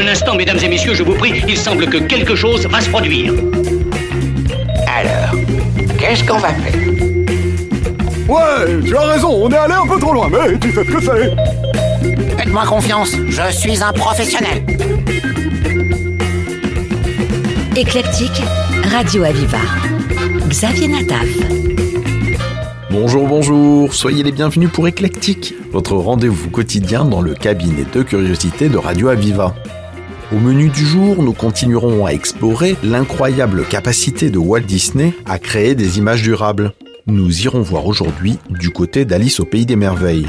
Un instant, mesdames et messieurs, je vous prie, il semble que quelque chose va se produire. Alors, qu'est-ce qu'on va faire? Ouais, tu as raison, on est allé un peu trop loin, mais tu sais ce que c'est. Faites-moi confiance, je suis un professionnel. Éclectique, Radio Aviva. Xavier Nataf. Bonjour, bonjour, soyez les bienvenus pour Éclectique, votre rendez-vous quotidien dans le cabinet de curiosité de Radio Aviva. Au menu du jour, nous continuerons à explorer l'incroyable capacité de Walt Disney à créer des images durables. Nous irons voir aujourd'hui du côté d'Alice au Pays des Merveilles.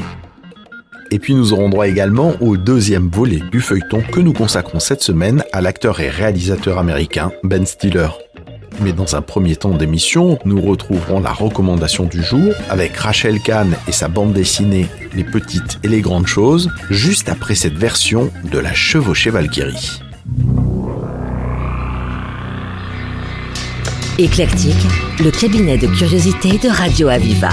Et puis nous aurons droit également au deuxième volet du feuilleton que nous consacrons cette semaine à l'acteur et réalisateur américain Ben Stiller. Mais dans un premier temps d'émission, nous retrouverons la recommandation du jour avec Rachel Kahn et sa bande dessinée Les petites et les grandes choses, juste après cette version de la chevauchée Valkyrie. Éclectique, le cabinet de curiosité de Radio Aviva.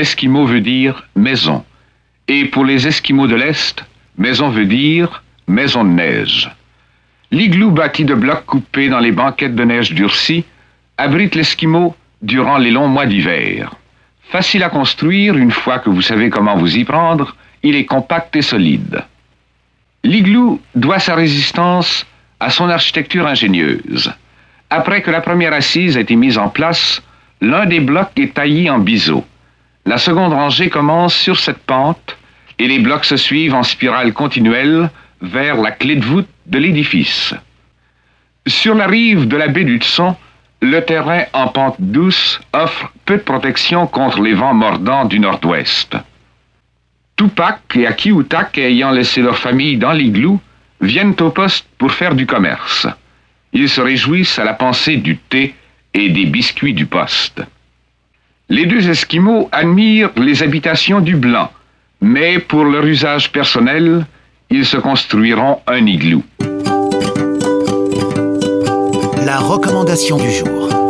Esquimau veut dire maison. Et pour les Esquimaux de l'Est, maison veut dire maison de neige. L'igloo bâti de blocs coupés dans les banquettes de neige durcie abrite l'Esquimau durant les longs mois d'hiver. Facile à construire une fois que vous savez comment vous y prendre, il est compact et solide. L'igloo doit sa résistance à son architecture ingénieuse. Après que la première assise a été mise en place, l'un des blocs est taillé en biseau. La seconde rangée commence sur cette pente et les blocs se suivent en spirale continuelle vers la clé de voûte de l'édifice. Sur la rive de la baie du Tson, le terrain en pente douce offre peu de protection contre les vents mordants du nord-ouest. Tupac et Akiutak, ayant laissé leur famille dans l'igloo, viennent au poste pour faire du commerce. Ils se réjouissent à la pensée du thé et des biscuits du poste. Les deux Esquimaux admirent les habitations du blanc, mais pour leur usage personnel, ils se construiront un igloo. La recommandation du jour.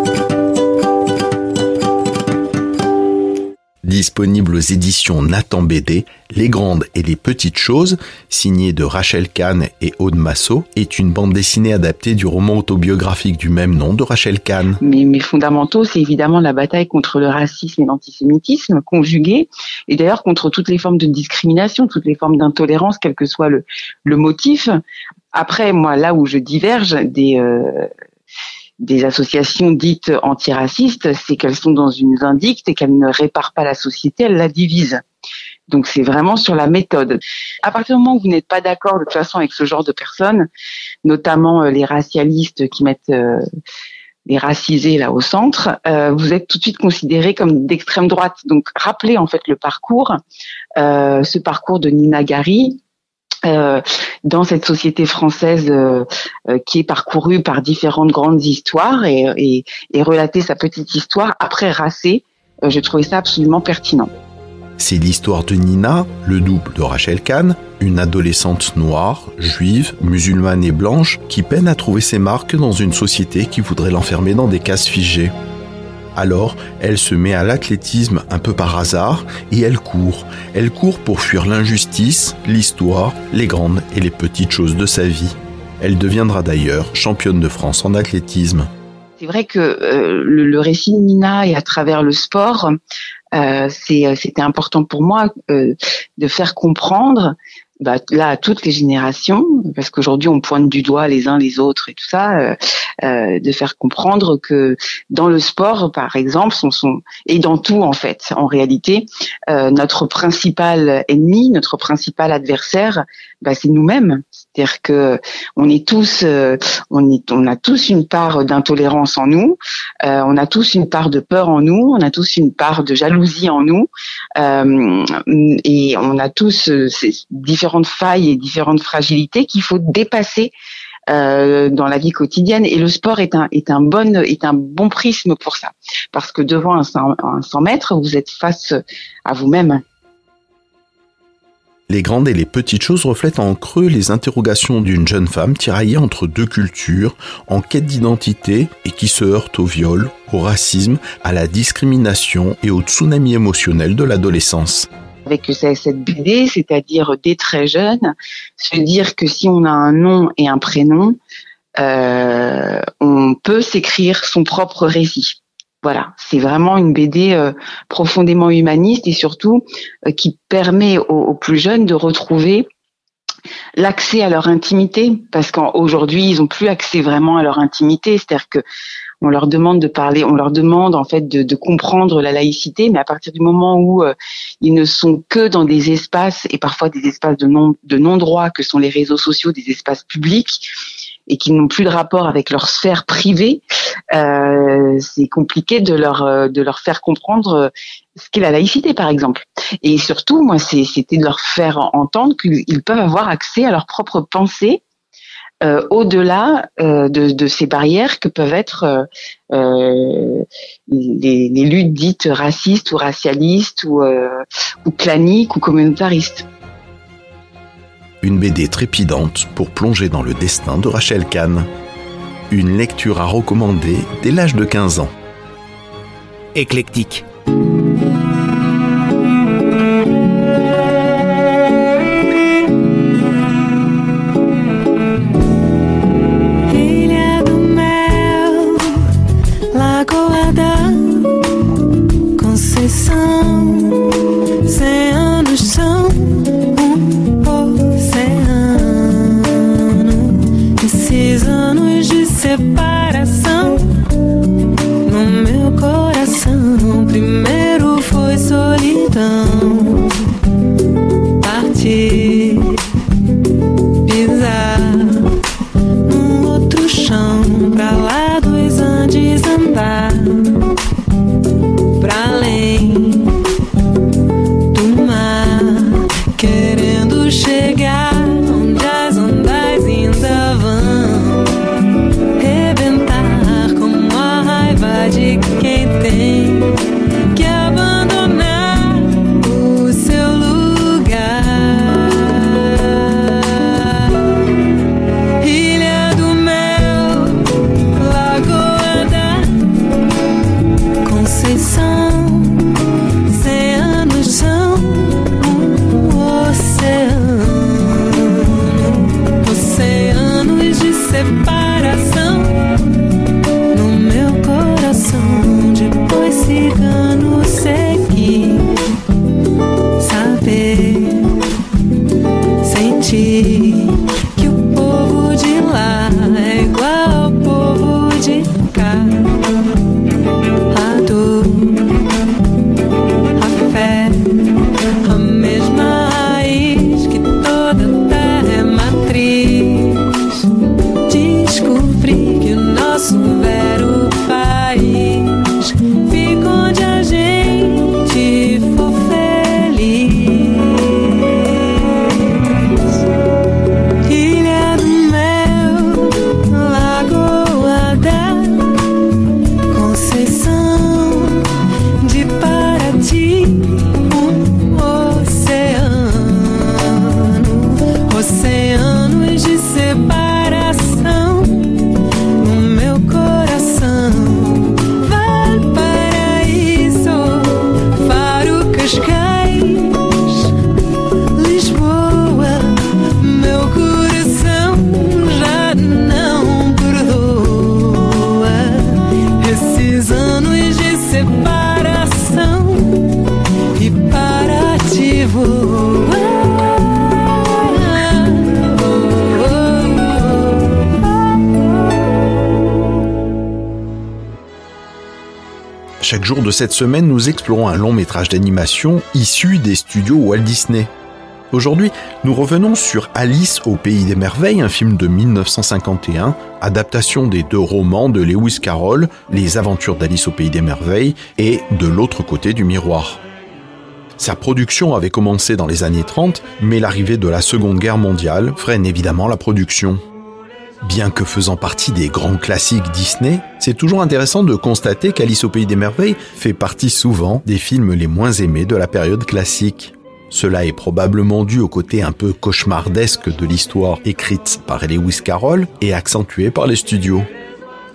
Disponible aux éditions Nathan BD, Les grandes et les petites choses, signée de Rachel Kahn et Aude Massot, est une bande dessinée adaptée du roman autobiographique du même nom de Rachel Kahn. Mais mes fondamentaux, c'est évidemment la bataille contre le racisme et l'antisémitisme conjugué, et d'ailleurs contre toutes les formes de discrimination, toutes les formes d'intolérance, quel que soit le, le motif. Après, moi, là où je diverge des, euh, des associations dites antiracistes, c'est qu'elles sont dans une vindicte et qu'elles ne réparent pas la société, elles la divisent. Donc c'est vraiment sur la méthode. À partir du moment où vous n'êtes pas d'accord de toute façon avec ce genre de personnes, notamment euh, les racialistes qui mettent euh, les racisés là au centre, euh, vous êtes tout de suite considéré comme d'extrême droite. Donc rappelez en fait le parcours, ce parcours de Nina Gary, euh, dans cette société française euh, euh, qui est parcourue par différentes grandes histoires et, et, et relater sa petite histoire après Racé, j'ai trouvé ça absolument pertinent. C'est l'histoire de Nina, le double de Rachel Kahn, une adolescente noire, juive, musulmane et blanche qui peine à trouver ses marques dans une société qui voudrait l'enfermer dans des cases figées. Alors, elle se met à l'athlétisme un peu par hasard et elle court. Elle court pour fuir l'injustice, l'histoire, les grandes et les petites choses de sa vie. Elle deviendra d'ailleurs championne de France en athlétisme. C'est vrai que euh, le, récit de Nina et à travers le sport, euh, c'était important pour moi euh, de faire comprendre bah, là toutes les générations, parce qu'aujourd'hui on pointe du doigt les uns les autres et tout ça, euh, euh, de faire comprendre que dans le sport, par exemple, sont, sont, et dans tout en fait, en réalité, euh, notre principal ennemi, notre principal adversaire, bah, c'est nous-mêmes. C'est-à-dire que on est tous, euh, on est, on a tous une part d'intolérance en nous, euh, on a tous une part de peur en nous, on a tous une part de jalousie en nous, euh, et on a tous ces différentes failles et différentes fragilités qu'il faut dépasser dans la vie quotidienne. Et le sport est un est un bon est un bon prisme pour ça. Parce que devant un 100, un 100 mètres vous êtes face à vous-même. Les grandes et les petites choses reflètent en creux les interrogations d'une jeune femme tiraillée entre deux cultures, en quête d'identité et qui se heurte au viol, au racisme, à la discrimination et au tsunami émotionnel de l'adolescence avec cette BD, c'est-à-dire dès très jeune, se dire que si on a un nom et un prénom, euh, on peut s'écrire son propre récit. Voilà, c'est vraiment une BD euh, profondément humaniste et surtout euh, qui permet aux, plus jeunes de retrouver l'accès à leur intimité. Parce qu'aujourd'hui ils ont plus accès vraiment à leur intimité, c'est-à-dire que on leur demande de parler, on leur demande en fait de, comprendre la laïcité, mais à partir du moment où euh, ils ne sont que dans des espaces et parfois des espaces de non de non droit que sont les réseaux sociaux, des espaces publics, et qui n'ont plus de rapport avec leur sphère privée, euh, c'est compliqué de leur euh, de leur faire comprendre euh, ce qu'est la laïcité, par exemple. Et surtout, moi, c'était de leur faire entendre qu'ils peuvent avoir accès à leur propre pensée euh, au-delà euh, de, de, ces barrières que peuvent être euh, les, les, luttes dites racistes ou racialistes ou, ou claniques ou communautaristes une BD trépidante pour plonger dans le destin de Rachel Kahn. Une lecture à recommander dès l'âge de 15 ans. Éclectique. Jour de cette semaine, nous explorons un long métrage d'animation issu des studios Walt Disney. Aujourd'hui, nous revenons sur Alice au pays des merveilles, un film de 1951, adaptation des deux romans de Lewis Carroll, Les aventures d'Alice au pays des merveilles et De l'autre côté du miroir. Sa production avait commencé dans les années 30, mais l'arrivée de la Seconde Guerre mondiale freine évidemment la production. Bien que faisant partie des grands classiques Disney, c'est toujours intéressant de constater qu'Alice au pays des merveilles fait partie souvent des films les moins aimés de la période classique. Cela est probablement dû au côté un peu cauchemardesque de l'histoire écrite par Lewis Carroll et accentuée par les studios.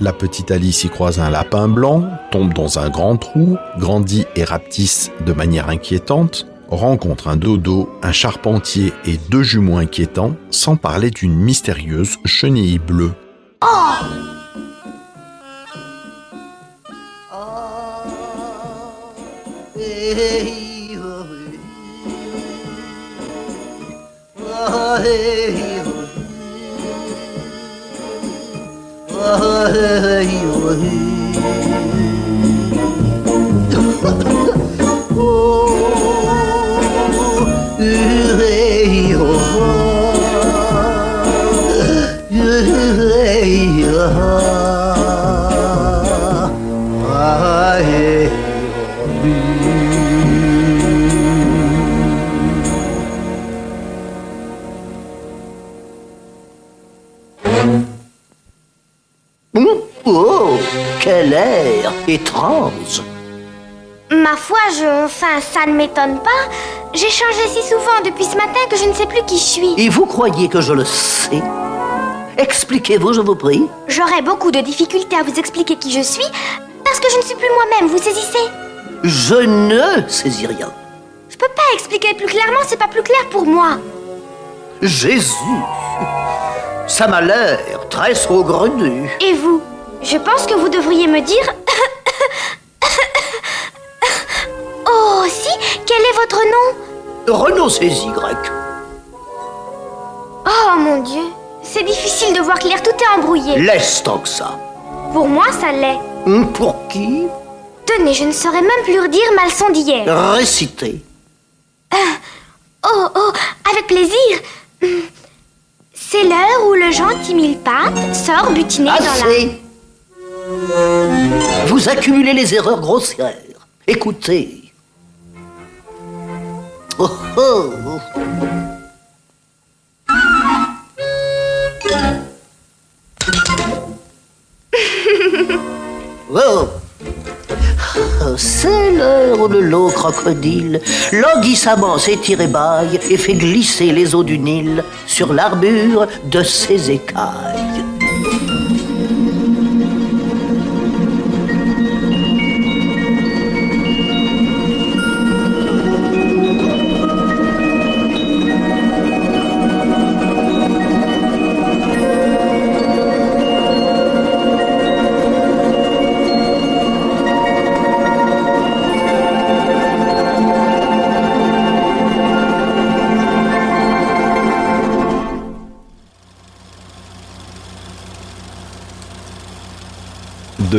La petite Alice y croise un lapin blanc, tombe dans un grand trou, grandit et rapetisse de manière inquiétante, rencontre un dodo, un charpentier et deux jumeaux inquiétants, sans parler d'une mystérieuse chenille bleue. Oh, quel air étrange Ma foi, je. Enfin, ça ne m'étonne pas. J'ai changé si souvent depuis ce matin que je ne sais plus qui je suis. Et vous croyez que je le sais? Expliquez-vous, je vous prie. J'aurais beaucoup de difficultés à vous expliquer qui je suis parce que je ne suis plus moi-même, vous saisissez? Je ne saisis rien. Je peux pas expliquer plus clairement, c'est pas plus clair pour moi. Jésus Ça m'a l'air très saugrenu. Et vous? Je pense que vous devriez me dire. oh, si Quel est votre nom Renaud grec. Oh mon Dieu C'est difficile de voir clair, tout est embrouillé. Laisse tant que ça. Pour moi, ça l'est. Hum, Pour qui Tenez, je ne saurais même plus redire ma leçon d'hier. Réciter. Oh, oh, avec plaisir. C'est l'heure où le gentil mille-pattes sort butiné dans la... Vous accumulez les erreurs grossières. Écoutez. Oh oh Oh C'est l'heure où le lot crocodile languissamment s'étire et baille et fait glisser les eaux du Nil sur l'arbure de ses écailles.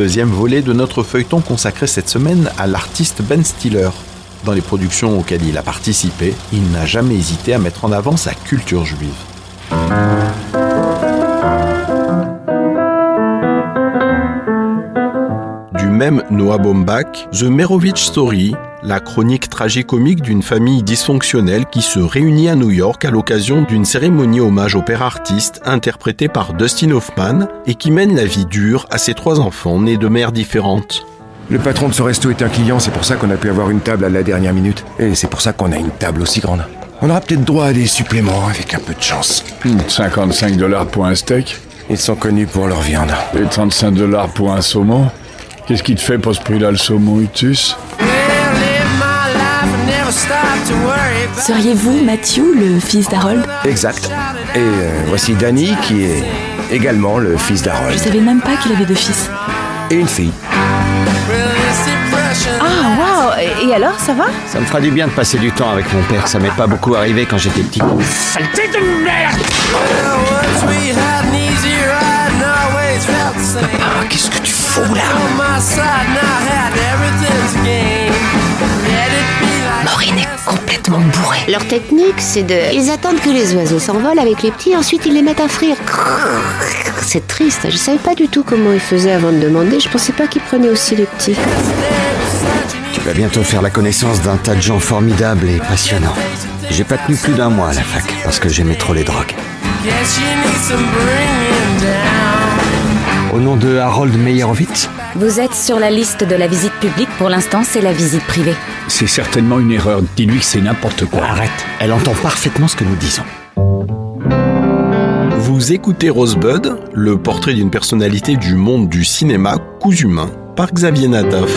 Deuxième volet de notre feuilleton consacré cette semaine à l'artiste Ben Stiller. Dans les productions auxquelles il a participé, il n'a jamais hésité à mettre en avant sa culture juive. Du même Noah Baumbach, The Merovitch Story, la chronique tragicomique d'une famille dysfonctionnelle qui se réunit à New York à l'occasion d'une cérémonie hommage au père artiste interprété par Dustin Hoffman et qui mène la vie dure à ses trois enfants nés de mères différentes. Le patron de ce resto est un client, c'est pour ça qu'on a pu avoir une table à la dernière minute. Et c'est pour ça qu'on a une table aussi grande. On aura peut-être droit à des suppléments avec un peu de chance. 55 dollars pour un steak Ils sont connus pour leur viande. et 35 dollars pour un saumon. Qu'est-ce qui te fait pour ce prix-là le saumon, Utus? Seriez-vous Matthew, le fils d'Harold Exact. Et euh, voici Danny qui est également le fils Je d'Harold. savais même pas qu'il avait deux fils. Et une fille. Ah, waouh Et alors, ça va? Ça me fera du bien de passer du temps avec mon père. Ça m'est pas beaucoup arrivé quand j'étais petit. Saleté de merde Papa, qu'est-ce que tu fous là? Maureen est complètement bourrée. Leur technique, c'est de... Ils attendent que les oiseaux s'envolent avec les petits, ensuite ils les mettent à frire. C'est triste, je savais pas du tout comment ils faisaient avant de demander, je pensais pas qu'ils prenaient aussi les petits. Tu vas bientôt faire la connaissance d'un tas de gens formidables et passionnants. J'ai pas tenu plus d'un mois à la fac parce que j'aimais trop les drogues. Au nom de Harold Meyerowitz, Vous êtes sur la liste de la visite publique. Pour l'instant, c'est la visite privée. C'est certainement une erreur. Dis-lui que c'est n'importe quoi. arrête. Elle entend parfaitement ce que nous disons. Vous écoutez Rosebud, le portrait d'une personnalité du monde du cinéma cousu humain par Xavier Natav.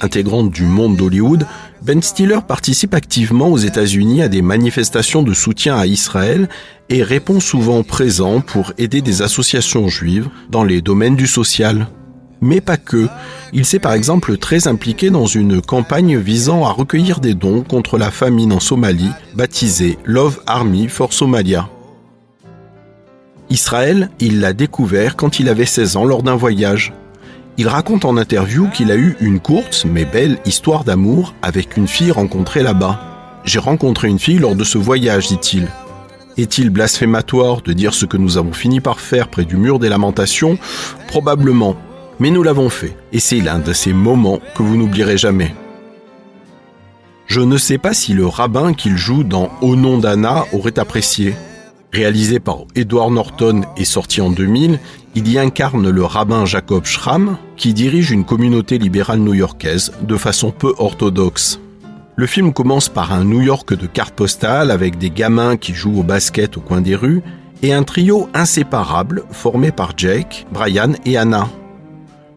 Intégrante du monde d'Hollywood, Ben Stiller participe activement aux États-Unis à des manifestations de soutien à Israël et répond souvent présent pour aider des associations juives dans les domaines du social. Mais pas que. Il s'est par exemple très impliqué dans une campagne visant à recueillir des dons contre la famine en Somalie, baptisée Love Army for Somalia. Israël, il l'a découvert quand il avait 16 ans lors d'un voyage. Il raconte en interview qu'il a eu une courte mais belle histoire d'amour avec une fille rencontrée là-bas. J'ai rencontré une fille lors de ce voyage, dit-il. Est-il blasphématoire de dire ce que nous avons fini par faire près du mur des lamentations? Probablement. Mais nous l'avons fait, et c'est l'un de ces moments que vous n'oublierez jamais. Je ne sais pas si le rabbin qu'il joue dans Au nom d'Anna aurait apprécié. Réalisé par Edward Norton et sorti en 2000, il y incarne le rabbin Jacob Schramm, qui dirige une communauté libérale new-yorkaise de façon peu orthodoxe. Le film commence par un New York de cartes postales avec des gamins qui jouent au basket au coin des rues et un trio inséparable formé par Jake, Brian et Anna.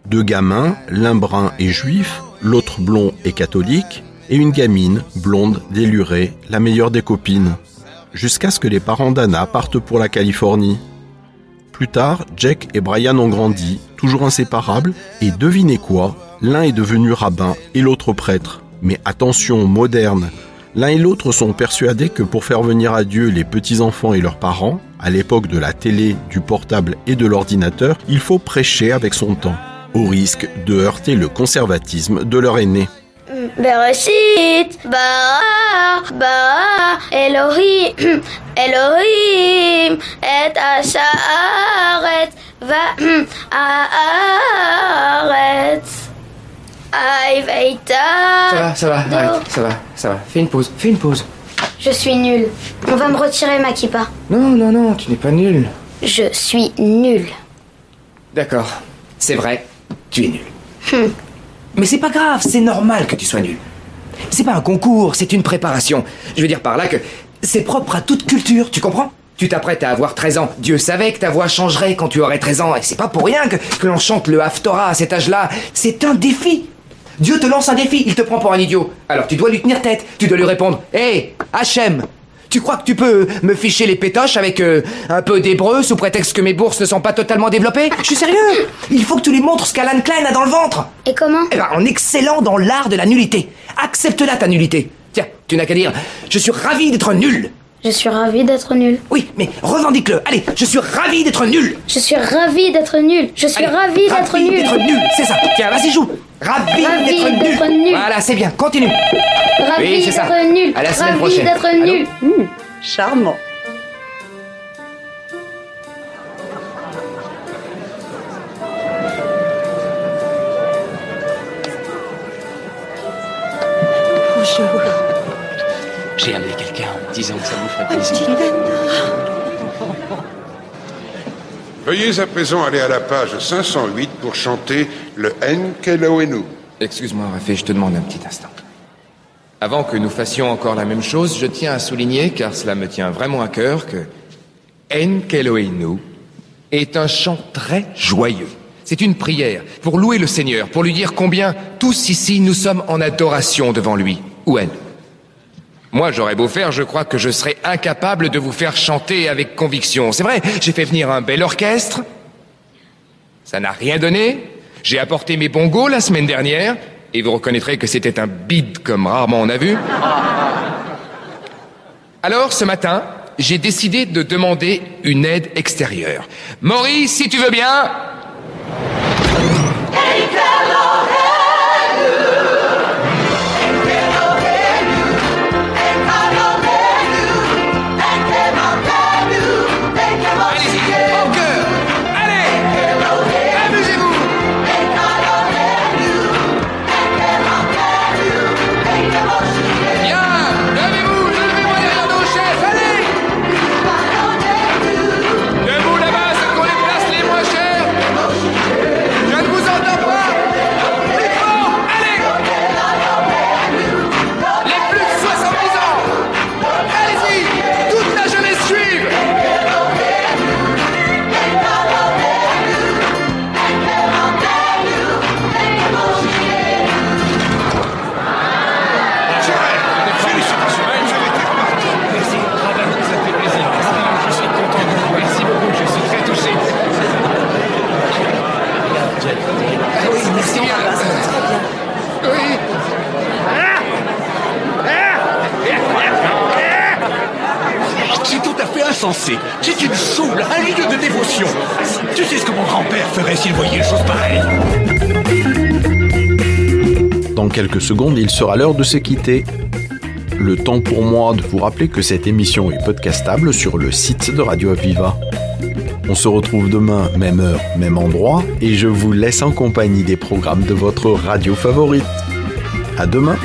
Deux gamins, l'un brun et juif, l'autre blond et catholique, et une gamine, blonde, délurée, la meilleure des copines. Jusqu'à ce que les parents d'Anna partent pour la Californie. Plus tard, Jack et Brian ont grandi, toujours inséparables, et devinez quoi L'un est devenu rabbin et l'autre prêtre. Mais attention, moderne. L'un et l'autre sont persuadés que pour faire venir à Dieu les petits-enfants et leurs parents, À l'époque de la télé, du portable et de l'ordinateur, il faut prêcher avec son temps, au risque de heurter le conservatisme de leur aîné. Bereshit, bara, bara, Elohim, Elohim, et ha'sha'aret, va'aretz. Aïe, veita. Ça va, ça va, arrête, ça va, ça va. Fais une pause, fais une pause. Je suis nulle. On va me retirer ma kippa. Non, non, non, tu n'es pas nul. Je suis nulle. D'accord, c'est vrai, tu es nul. Hum. Mais c'est pas grave, c'est normal que tu sois nul. C'est pas un concours, c'est une préparation. Je veux dire par là que c'est propre à toute culture, tu comprends? Tu t'apprêtes à avoir 13 ans. Dieu savait que ta voix changerait quand tu aurais 13 ans. Et c'est pas pour rien que, que l'on chante le Haftorah à cet âge-là. C'est un défi. Dieu te lance un défi, il te prend pour un idiot. Alors tu dois lui tenir tête, tu dois lui répondre Hé, Hachem, tu crois que tu peux me ficher les pétoches avec euh, un peu d'hébreu sous prétexte que mes bourses ne sont pas totalement développées? Je suis sérieux Il faut que tu lui montres ce qu'Alan Klein a dans le ventre Et comment? Eh ben, en excellant dans l'art de la nullité. Accepte-la ta nullité. Tiens, tu n'as qu'à dire Je suis ravi d'être nul. Je suis ravie d'être nulle. Oui, mais revendique-le. Allez, je suis ravi d'être nul. Je suis ravie d'être nulle. Je suis Allez, ravie d'être ravi nulle. d'être nul, c'est ça. Tiens, vas-y, joue. Ravi, Ravi d'être d'être nul. nul. Voilà, c'est bien. Continue. Oui, ça. d'être nulle. À la semaine Ravie prochaine. d'être Allô nulle. Charmant. Bonjour. J'ai amené quelqu'un en me disant que ça vous ferait plaisir. Veuillez à présent aller à la page 508 pour chanter le Enkeloenu. Excuse-moi, Rafi, je te demande un petit instant. Avant que nous fassions encore la même chose, je tiens à souligner, car cela me tient vraiment à cœur, que Enkeloenu est un chant très joyeux. C'est une prière pour louer le Seigneur, pour lui dire combien tous ici nous sommes en adoration devant lui, ou elle? Moi, j'aurais beau faire, je crois que je serais incapable de vous faire chanter avec conviction. C'est vrai, j'ai fait venir un bel orchestre. Ça n'a rien donné. J'ai apporté mes bongos la semaine dernière, et vous reconnaîtrez que c'était un bide comme rarement on a vu. Alors, ce matin, j'ai décidé de demander une aide extérieure. Maurice, si tu veux bien. C'est une soule, un lieu de dévotion. Tu sais ce que mon grand-père ferait s'il voyait une chose pareille Dans quelques secondes, il sera l'heure de se quitter. Le temps pour moi de vous rappeler que cette émission est podcastable sur le site de Radio Aviva. On se retrouve demain, même heure, même endroit, et je vous laisse en compagnie des programmes de votre radio favorite. À demain!